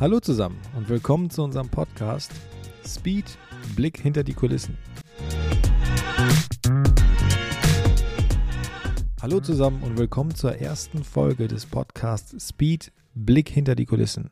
Hallo zusammen und willkommen zu unserem Podcast Speed Blick hinter die Kulissen. Hallo zusammen und willkommen zur ersten Folge des Podcasts Speed Blick hinter die Kulissen.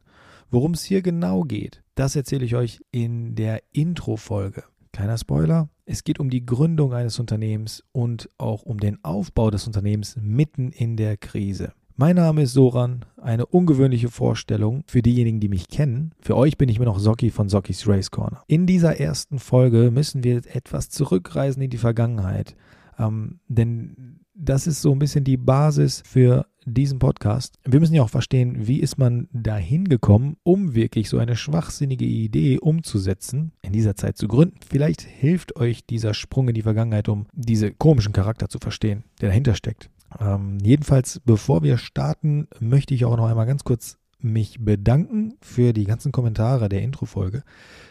Worum es hier genau geht, das erzähle ich euch in der Intro-Folge. Kleiner Spoiler, es geht um die Gründung eines Unternehmens und auch um den Aufbau des Unternehmens mitten in der Krise. Mein Name ist Soran, eine ungewöhnliche Vorstellung für diejenigen, die mich kennen. Für euch bin ich mir noch Socki von Sockys Race Corner. In dieser ersten Folge müssen wir etwas zurückreisen in die Vergangenheit, ähm, denn das ist so ein bisschen die Basis für diesen Podcast. Wir müssen ja auch verstehen, wie ist man dahin gekommen, um wirklich so eine schwachsinnige Idee umzusetzen, in dieser Zeit zu gründen. Vielleicht hilft euch dieser Sprung in die Vergangenheit, um diese komischen Charakter zu verstehen, der dahinter steckt. Ähm, jedenfalls, bevor wir starten, möchte ich auch noch einmal ganz kurz mich bedanken für die ganzen Kommentare der Intro-Folge.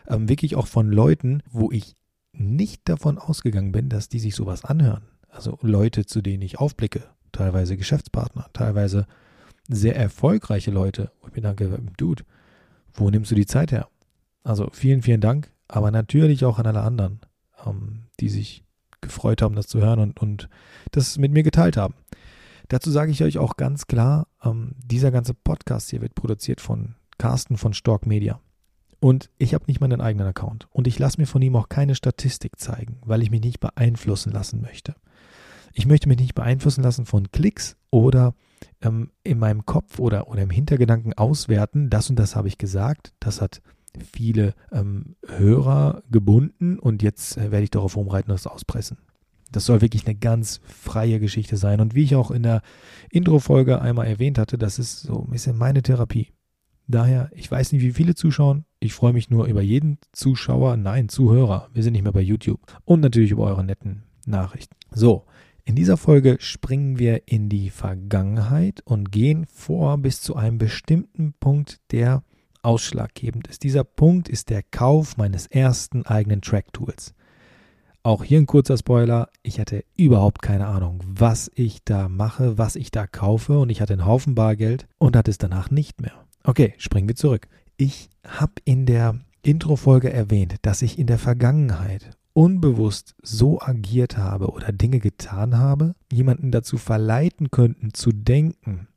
Ähm, wirklich auch von Leuten, wo ich nicht davon ausgegangen bin, dass die sich sowas anhören. Also Leute, zu denen ich aufblicke, teilweise Geschäftspartner, teilweise sehr erfolgreiche Leute. Und ich mir denke, Dude, wo nimmst du die Zeit her? Also vielen, vielen Dank, aber natürlich auch an alle anderen, ähm, die sich gefreut haben, das zu hören und, und das mit mir geteilt haben. Dazu sage ich euch auch ganz klar, ähm, dieser ganze Podcast hier wird produziert von Carsten von Stork Media. Und ich habe nicht meinen eigenen Account. Und ich lasse mir von ihm auch keine Statistik zeigen, weil ich mich nicht beeinflussen lassen möchte. Ich möchte mich nicht beeinflussen lassen von Klicks oder ähm, in meinem Kopf oder, oder im Hintergedanken auswerten, das und das habe ich gesagt, das hat viele ähm, Hörer gebunden und jetzt äh, werde ich darauf rumreiten und das auspressen. Das soll wirklich eine ganz freie Geschichte sein. Und wie ich auch in der Intro-Folge einmal erwähnt hatte, das ist so ein bisschen meine Therapie. Daher, ich weiß nicht, wie viele zuschauen. Ich freue mich nur über jeden Zuschauer, nein, Zuhörer. Wir sind nicht mehr bei YouTube. Und natürlich über eure netten Nachrichten. So, in dieser Folge springen wir in die Vergangenheit und gehen vor bis zu einem bestimmten Punkt, der ausschlaggebend ist. Dieser Punkt ist der Kauf meines ersten eigenen Track-Tools. Auch hier ein kurzer Spoiler. Ich hatte überhaupt keine Ahnung, was ich da mache, was ich da kaufe und ich hatte einen Haufen Bargeld und hatte es danach nicht mehr. Okay, springen wir zurück. Ich habe in der Intro-Folge erwähnt, dass ich in der Vergangenheit unbewusst so agiert habe oder Dinge getan habe, jemanden dazu verleiten könnten zu denken,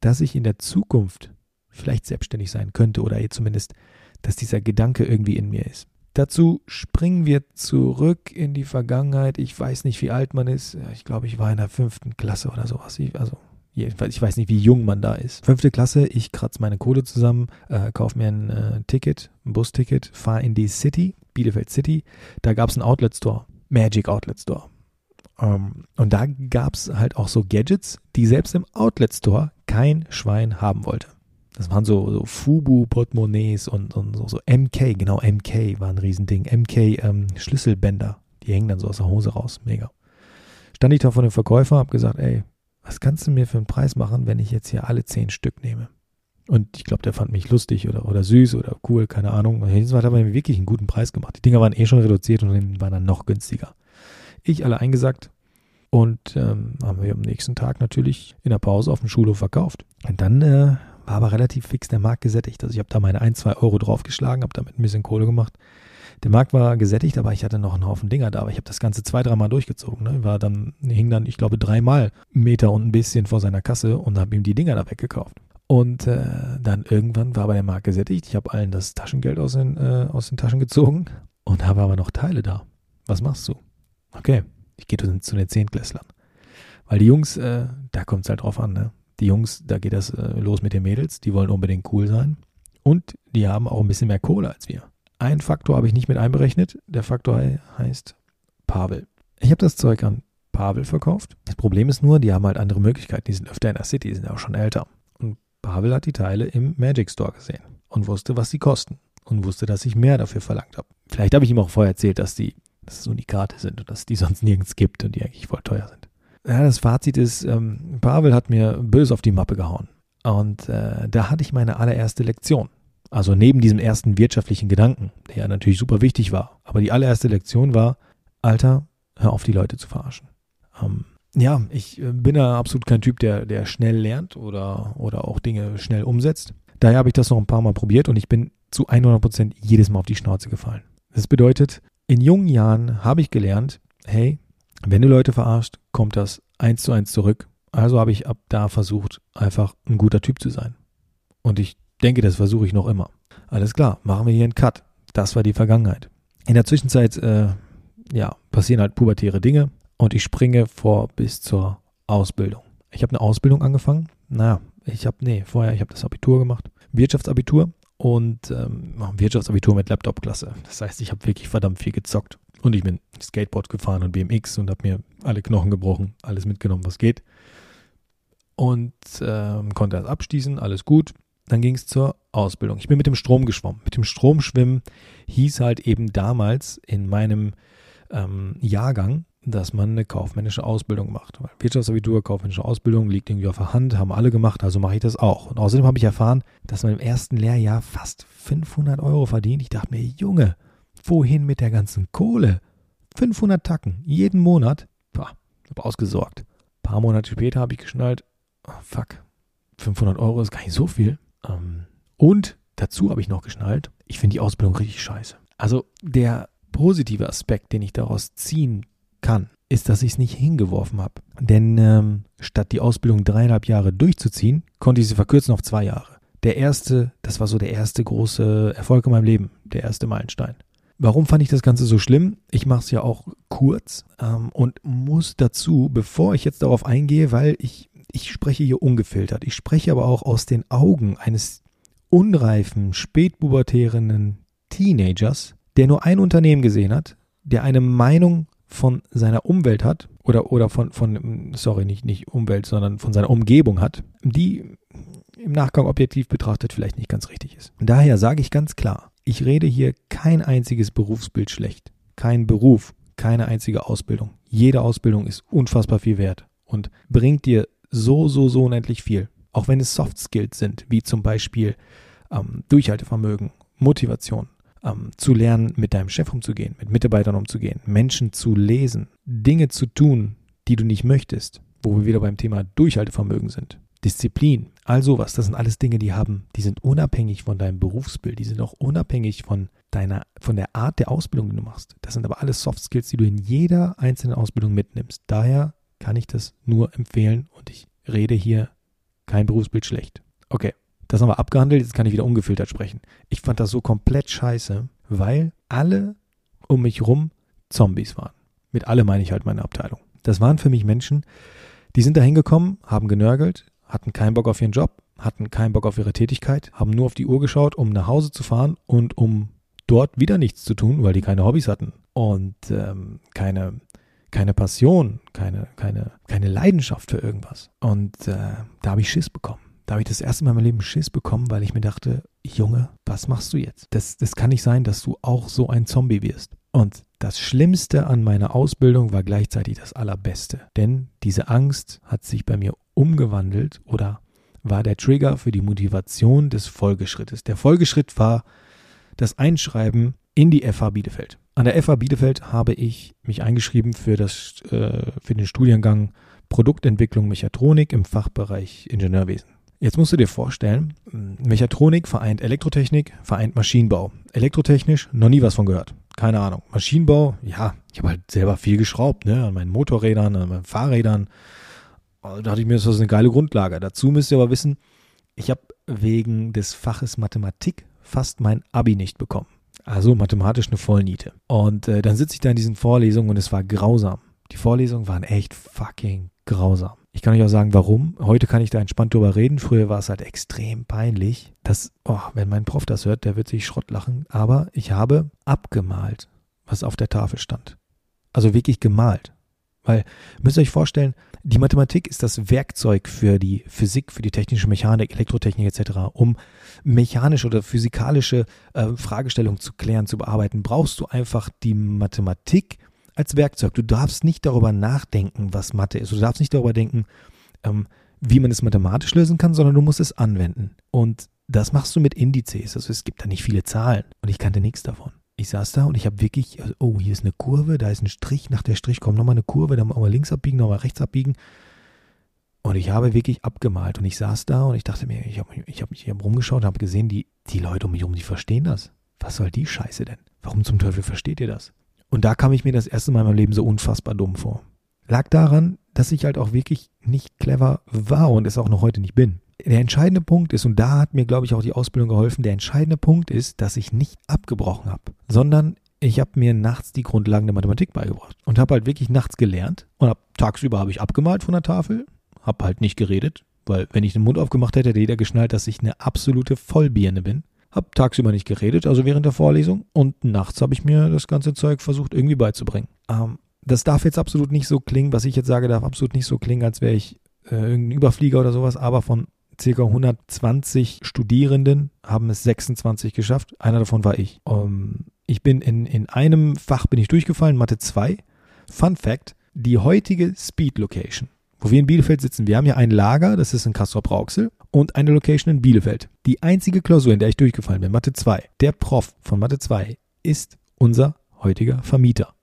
dass ich in der Zukunft vielleicht selbstständig sein könnte oder zumindest, dass dieser Gedanke irgendwie in mir ist. Dazu springen wir zurück in die Vergangenheit. Ich weiß nicht, wie alt man ist. Ich glaube, ich war in der fünften Klasse oder sowas. Also jedenfalls, ich weiß nicht, wie jung man da ist. Fünfte Klasse, ich kratze meine Kohle zusammen, äh, kaufe mir ein äh, Ticket, ein Busticket, fahre in die City, Bielefeld City. Da gab es einen Outlet Store, Magic Outlet Store. Um, ähm, und da gab es halt auch so Gadgets, die selbst im Outlet Store kein Schwein haben wollte. Das waren so, so Fubu-Portemonnaies und, und so, so, MK, genau, MK war ein Riesending. MK ähm, Schlüsselbänder, die hängen dann so aus der Hose raus. Mega. Stand ich da vor dem Verkäufer, hab gesagt, ey, was kannst du mir für einen Preis machen, wenn ich jetzt hier alle zehn Stück nehme? Und ich glaube, der fand mich lustig oder, oder süß oder cool, keine Ahnung. Jetzt hat er mir wirklich einen guten Preis gemacht. Die Dinger waren eh schon reduziert und waren dann noch günstiger. Ich alle eingesackt und ähm, haben wir am nächsten Tag natürlich in der Pause auf dem Schulhof verkauft. Und dann äh, war aber relativ fix der Markt gesättigt. Also ich habe da meine 1, 2 Euro draufgeschlagen, habe damit ein bisschen Kohle gemacht. Der Markt war gesättigt, aber ich hatte noch einen Haufen Dinger da. Aber ich habe das Ganze zwei, dreimal durchgezogen. Ne? War dann, hing dann, ich glaube, dreimal Meter und ein bisschen vor seiner Kasse und habe ihm die Dinger da weggekauft. Und äh, dann irgendwann war aber der Markt gesättigt. Ich habe allen das Taschengeld aus den, äh, aus den Taschen gezogen und habe aber noch Teile da. Was machst du? Okay, ich gehe zu den Zehntklässlern. Weil die Jungs, äh, da kommt es halt drauf an, ne? Die Jungs, da geht das äh, los mit den Mädels, die wollen unbedingt cool sein. Und die haben auch ein bisschen mehr Kohle als wir. Ein Faktor habe ich nicht mit einberechnet. Der Faktor heißt Pavel. Ich habe das Zeug an Pavel verkauft. Das Problem ist nur, die haben halt andere Möglichkeiten. Die sind öfter in der City, die sind auch schon älter. Und Pavel hat die Teile im Magic Store gesehen und wusste, was sie kosten. Und wusste, dass ich mehr dafür verlangt habe. Vielleicht habe ich ihm auch vorher erzählt, dass die, dass es Unikate sind und dass es die sonst nirgends gibt und die eigentlich voll teuer sind ja, das Fazit ist, ähm, Pavel hat mir böse auf die Mappe gehauen. Und äh, da hatte ich meine allererste Lektion. Also neben diesem ersten wirtschaftlichen Gedanken, der ja natürlich super wichtig war. Aber die allererste Lektion war, Alter, hör auf, die Leute zu verarschen. Ähm, ja, ich äh, bin ja absolut kein Typ, der, der schnell lernt oder, oder auch Dinge schnell umsetzt. Daher habe ich das noch ein paar Mal probiert und ich bin zu 100 Prozent jedes Mal auf die Schnauze gefallen. Das bedeutet, in jungen Jahren habe ich gelernt, hey, wenn du Leute verarscht, kommt das eins zu eins zurück. Also habe ich ab da versucht, einfach ein guter Typ zu sein. Und ich denke, das versuche ich noch immer. Alles klar, machen wir hier einen Cut. Das war die Vergangenheit. In der Zwischenzeit, äh, ja, passieren halt pubertäre Dinge und ich springe vor bis zur Ausbildung. Ich habe eine Ausbildung angefangen. Naja, ich habe, nee, vorher, ich habe das Abitur gemacht. Wirtschaftsabitur und ähm, Wirtschaftsabitur mit Laptopklasse. Das heißt, ich habe wirklich verdammt viel gezockt. Und ich bin Skateboard gefahren und BMX und habe mir alle Knochen gebrochen, alles mitgenommen, was geht. Und ähm, konnte das abschließen, alles gut. Dann ging es zur Ausbildung. Ich bin mit dem Strom geschwommen. Mit dem Stromschwimmen hieß halt eben damals in meinem ähm, Jahrgang, dass man eine kaufmännische Ausbildung macht. Weil Wirtschaftsabitur, kaufmännische Ausbildung liegt irgendwie auf der Hand, haben alle gemacht, also mache ich das auch. Und außerdem habe ich erfahren, dass man im ersten Lehrjahr fast 500 Euro verdient. Ich dachte mir, Junge, wohin mit der ganzen Kohle? 500 Tacken, jeden Monat. Boah, habe ausgesorgt. Ein paar Monate später habe ich geschnallt, oh, fuck, 500 Euro ist gar nicht so viel. Ähm, und dazu habe ich noch geschnallt, ich finde die Ausbildung richtig scheiße. Also der positive Aspekt, den ich daraus ziehen kann, ist, dass ich es nicht hingeworfen habe. Denn ähm, statt die Ausbildung dreieinhalb Jahre durchzuziehen, konnte ich sie verkürzen auf zwei Jahre. Der erste, das war so der erste große Erfolg in meinem Leben, der erste Meilenstein. Warum fand ich das Ganze so schlimm? Ich mache es ja auch kurz ähm, und muss dazu, bevor ich jetzt darauf eingehe, weil ich, ich spreche hier ungefiltert. Ich spreche aber auch aus den Augen eines unreifen, spätpubertären Teenagers, der nur ein Unternehmen gesehen hat, der eine Meinung von seiner Umwelt hat oder, oder von, von, sorry, nicht, nicht Umwelt, sondern von seiner Umgebung hat, die im Nachgang objektiv betrachtet vielleicht nicht ganz richtig ist. Daher sage ich ganz klar, ich rede hier kein einziges Berufsbild schlecht. Kein Beruf, keine einzige Ausbildung. Jede Ausbildung ist unfassbar viel wert und bringt dir so, so, so unendlich viel. Auch wenn es Soft Skills sind, wie zum Beispiel ähm, Durchhaltevermögen, Motivation, ähm, zu lernen, mit deinem Chef umzugehen, mit Mitarbeitern umzugehen, Menschen zu lesen, Dinge zu tun, die du nicht möchtest, wo wir wieder beim Thema Durchhaltevermögen sind. Disziplin, all sowas, das sind alles Dinge, die haben, die sind unabhängig von deinem Berufsbild, die sind auch unabhängig von deiner, von der Art der Ausbildung, die du machst. Das sind aber alles Soft Skills, die du in jeder einzelnen Ausbildung mitnimmst. Daher kann ich das nur empfehlen und ich rede hier kein Berufsbild schlecht. Okay, das haben wir abgehandelt, jetzt kann ich wieder ungefiltert sprechen. Ich fand das so komplett scheiße, weil alle um mich rum Zombies waren. Mit alle meine ich halt meine Abteilung. Das waren für mich Menschen, die sind da hingekommen, haben genörgelt, hatten keinen Bock auf ihren Job, hatten keinen Bock auf ihre Tätigkeit, haben nur auf die Uhr geschaut, um nach Hause zu fahren und um dort wieder nichts zu tun, weil die keine Hobbys hatten und ähm, keine, keine Passion, keine, keine, keine Leidenschaft für irgendwas. Und äh, da habe ich Schiss bekommen. Da habe ich das erste Mal in meinem Leben Schiss bekommen, weil ich mir dachte, Junge, was machst du jetzt? Das, das kann nicht sein, dass du auch so ein Zombie wirst. Und das Schlimmste an meiner Ausbildung war gleichzeitig das Allerbeste. Denn diese Angst hat sich bei mir umgewandelt oder war der Trigger für die Motivation des Folgeschrittes. Der Folgeschritt war das Einschreiben in die FH Bielefeld. An der FH Bielefeld habe ich mich eingeschrieben für, das, äh, für den Studiengang Produktentwicklung Mechatronik im Fachbereich Ingenieurwesen. Jetzt musst du dir vorstellen, Mechatronik vereint Elektrotechnik, vereint Maschinenbau. Elektrotechnisch noch nie was von gehört. Keine Ahnung. Maschinenbau, ja, ich habe halt selber viel geschraubt, ne, an meinen Motorrädern, an meinen Fahrrädern, da dachte ich mir, das ist eine geile Grundlage. Dazu müsst ihr aber wissen, ich habe wegen des Faches Mathematik fast mein Abi nicht bekommen. Also mathematisch eine Vollniete. Und äh, dann sitze ich da in diesen Vorlesungen und es war grausam. Die Vorlesungen waren echt fucking grausam. Ich kann euch auch sagen, warum. Heute kann ich da entspannt drüber reden. Früher war es halt extrem peinlich. Das, oh, wenn mein Prof das hört, der wird sich Schrott lachen. Aber ich habe abgemalt, was auf der Tafel stand. Also wirklich gemalt. Weil, müsst ihr euch vorstellen, die Mathematik ist das Werkzeug für die Physik, für die technische Mechanik, Elektrotechnik etc. Um mechanische oder physikalische äh, Fragestellungen zu klären, zu bearbeiten, brauchst du einfach die Mathematik als Werkzeug. Du darfst nicht darüber nachdenken, was Mathe ist. Du darfst nicht darüber denken, ähm, wie man es mathematisch lösen kann, sondern du musst es anwenden. Und das machst du mit Indizes. Also es gibt da nicht viele Zahlen und ich kannte nichts davon. Ich saß da und ich habe wirklich, oh, hier ist eine Kurve, da ist ein Strich, nach der Strich kommt nochmal eine Kurve, dann mal links abbiegen, nochmal rechts abbiegen. Und ich habe wirklich abgemalt und ich saß da und ich dachte mir, ich habe ich hab mich hier rumgeschaut und habe gesehen, die, die Leute um mich herum, die verstehen das. Was soll die Scheiße denn? Warum zum Teufel versteht ihr das? Und da kam ich mir das erste Mal in meinem Leben so unfassbar dumm vor. Lag daran, dass ich halt auch wirklich nicht clever war und es auch noch heute nicht bin. Der entscheidende Punkt ist, und da hat mir, glaube ich, auch die Ausbildung geholfen, der entscheidende Punkt ist, dass ich nicht abgebrochen habe, sondern ich habe mir nachts die Grundlagen der Mathematik beigebracht und habe halt wirklich nachts gelernt und hab, tagsüber habe ich abgemalt von der Tafel, habe halt nicht geredet, weil wenn ich den Mund aufgemacht hätte, hätte jeder geschnallt, dass ich eine absolute Vollbirne bin. Hab tagsüber nicht geredet, also während der Vorlesung und nachts habe ich mir das ganze Zeug versucht irgendwie beizubringen. Ähm, das darf jetzt absolut nicht so klingen, was ich jetzt sage, darf absolut nicht so klingen, als wäre ich äh, irgendein Überflieger oder sowas, aber von circa 120 Studierenden haben es 26 geschafft. Einer davon war ich. Um, ähm, ich bin in, in einem Fach bin ich durchgefallen, Mathe 2. Fun Fact, die heutige Speed Location, wo wir in Bielefeld sitzen, wir haben ja ein Lager, das ist in Castrop-Rauxel und eine Location in Bielefeld. Die einzige Klausur, in der ich durchgefallen bin, Mathe 2, der Prof von Mathe 2 ist unser heutiger Vermieter.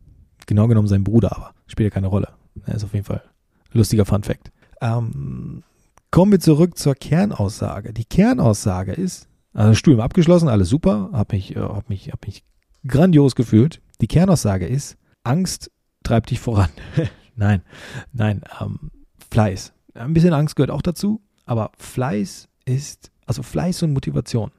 Genau genommen sein Bruder, aber spielt ja keine Rolle. Er ist auf jeden Fall lustiger Fun Fact. Ähm, kommen wir zurück zur Kernaussage. Die Kernaussage ist, also Studium abgeschlossen, alles super, habe mich, äh, hab mich, hab mich grandios gefühlt. Die Kernaussage ist, Angst treibt dich voran. nein, nein, ähm, Fleiß. Ein bisschen Angst gehört auch dazu, aber Fleiß ist, also Fleiß und Motivation.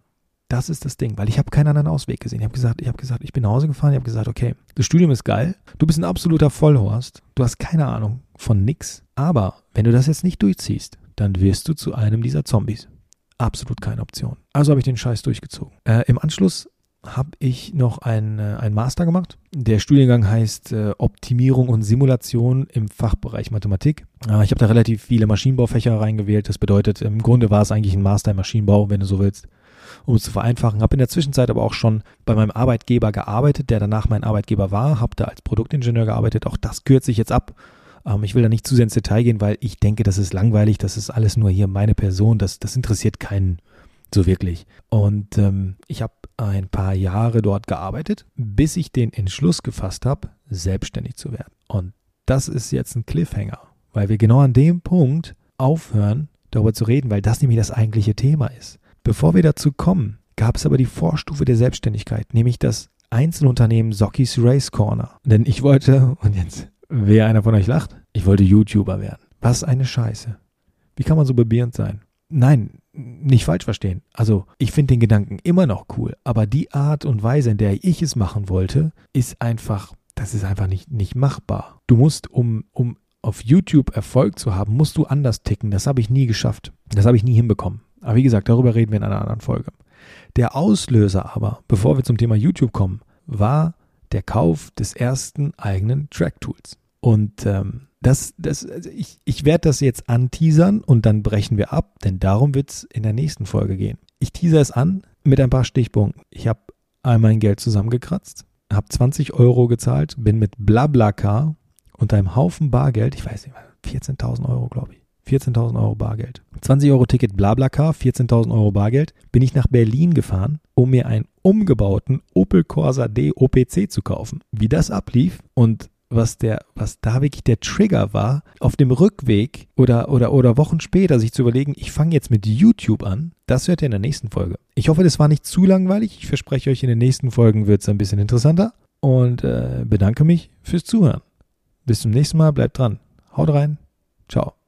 Das ist das Ding, weil ich habe keinen anderen Ausweg gesehen. Ich habe gesagt, ich habe gesagt, ich bin nach Hause gefahren, ich habe gesagt, okay, das Studium ist geil, du bist ein absoluter Vollhorst, du hast keine Ahnung von nix, aber wenn du das jetzt nicht durchziehst, dann wirst du zu einem dieser Zombies. Absolut keine Option. Also habe ich den Scheiß durchgezogen. Äh, Im Anschluss habe ich noch ein, äh, Master gemacht. Der Studiengang heißt äh, Optimierung und Simulation im Fachbereich Mathematik. Äh, ich habe da relativ viele Maschinenbaufächer reingewählt. Das bedeutet, im Grunde war es eigentlich ein Master im Maschinenbau, wenn du so willst, um es zu vereinfachen. Habe in der Zwischenzeit aber auch schon bei meinem Arbeitgeber gearbeitet, der danach mein Arbeitgeber war. Habe da als Produktingenieur gearbeitet. Auch das kürze ich jetzt ab. Ähm, ich will da nicht zu sehr ins Detail gehen, weil ich denke, das ist langweilig. Das ist alles nur hier meine Person. Das, das interessiert keinen so wirklich. Und ähm, ich habe ein paar Jahre dort gearbeitet, bis ich den Entschluss gefasst habe, selbstständig zu werden. Und das ist jetzt ein Cliffhanger, weil wir genau an dem Punkt aufhören, darüber zu reden, weil das nämlich das eigentliche Thema ist. Bevor wir dazu kommen, gab es aber die Vorstufe der Selbstständigkeit, nämlich das Einzelunternehmen Sockies Race Corner. Denn ich wollte, und jetzt, wer einer von euch lacht, ich wollte YouTuber werden. Was eine Scheiße. Wie kann man so bebierend sein? Nein, nicht falsch verstehen. Also, ich finde den Gedanken immer noch cool, aber die Art und Weise, in der ich es machen wollte, ist einfach, das ist einfach nicht, nicht machbar. Du musst, um, um auf YouTube Erfolg zu haben, musst du anders ticken. Das habe ich nie geschafft. Das habe ich nie hinbekommen. Aber wie gesagt, darüber reden wir in einer anderen Folge. Der Auslöser aber, bevor wir zum Thema YouTube kommen, war der Kauf des ersten eigenen Track Tools. Und ähm, das, das, also ich, ich werde das jetzt anteasern und dann brechen wir ab, denn darum wird es in der nächsten Folge gehen. Ich teaser es an mit ein paar Stichpunkten. Ich habe all mein Geld zusammengekratzt, habe 20 Euro gezahlt, bin mit Blablacar und einem Haufen Bargeld, ich weiß nicht, 14.000 Euro, glaube ich. 14.000 Euro Bargeld. 20 Euro Ticket Blablacar, 14.000 Euro Bargeld. Bin ich nach Berlin gefahren, um mir einen umgebauten Opel Corsa D OPC zu kaufen. Wie das ablief und was der, was da wirklich der Trigger war, auf dem Rückweg oder, oder, oder Wochen später sich zu überlegen, ich fange jetzt mit YouTube an, das hört ihr in der nächsten Folge. Ich hoffe, das war nicht zu langweilig. Ich verspreche euch, in den nächsten Folgen wird es ein bisschen interessanter und äh, bedanke mich fürs Zuhören. Bis zum nächsten Mal, bleibt dran. Haut rein. Ciao.